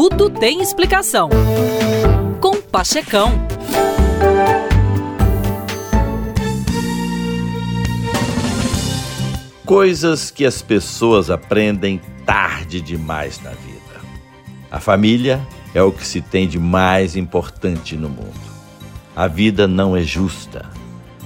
Tudo tem explicação. Com Pachecão. Coisas que as pessoas aprendem tarde demais na vida. A família é o que se tem de mais importante no mundo. A vida não é justa.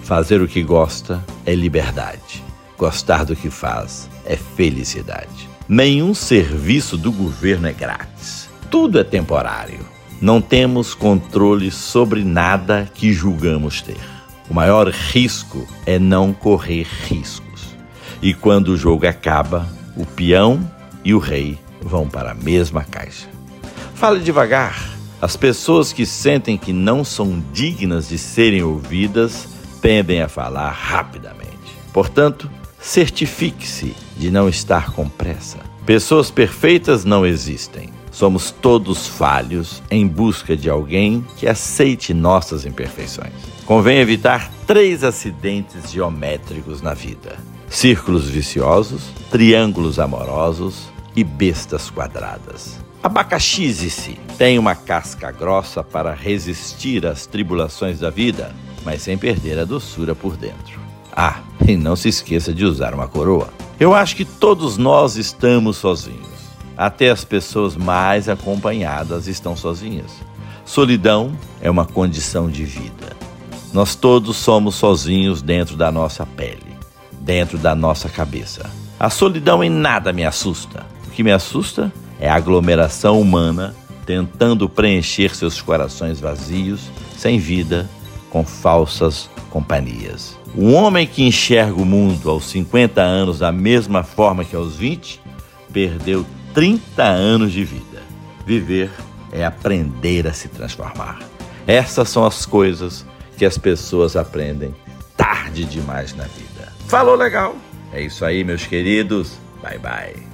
Fazer o que gosta é liberdade. Gostar do que faz é felicidade. Nenhum serviço do governo é grátis. Tudo é temporário. Não temos controle sobre nada que julgamos ter. O maior risco é não correr riscos. E quando o jogo acaba, o peão e o rei vão para a mesma caixa. Fale devagar. As pessoas que sentem que não são dignas de serem ouvidas tendem a falar rapidamente. Portanto, certifique-se de não estar com pressa. Pessoas perfeitas não existem. Somos todos falhos em busca de alguém que aceite nossas imperfeições. Convém evitar três acidentes geométricos na vida: círculos viciosos, triângulos amorosos e bestas quadradas. Abacaxize-se. Tem uma casca grossa para resistir às tribulações da vida, mas sem perder a doçura por dentro. Ah, e não se esqueça de usar uma coroa. Eu acho que todos nós estamos sozinhos. Até as pessoas mais acompanhadas estão sozinhas. Solidão é uma condição de vida. Nós todos somos sozinhos dentro da nossa pele, dentro da nossa cabeça. A solidão em nada me assusta. O que me assusta é a aglomeração humana tentando preencher seus corações vazios, sem vida, com falsas companhias. O homem que enxerga o mundo aos 50 anos da mesma forma que aos 20 perdeu 30 anos de vida. Viver é aprender a se transformar. Essas são as coisas que as pessoas aprendem tarde demais na vida. Falou legal? É isso aí, meus queridos. Bye bye.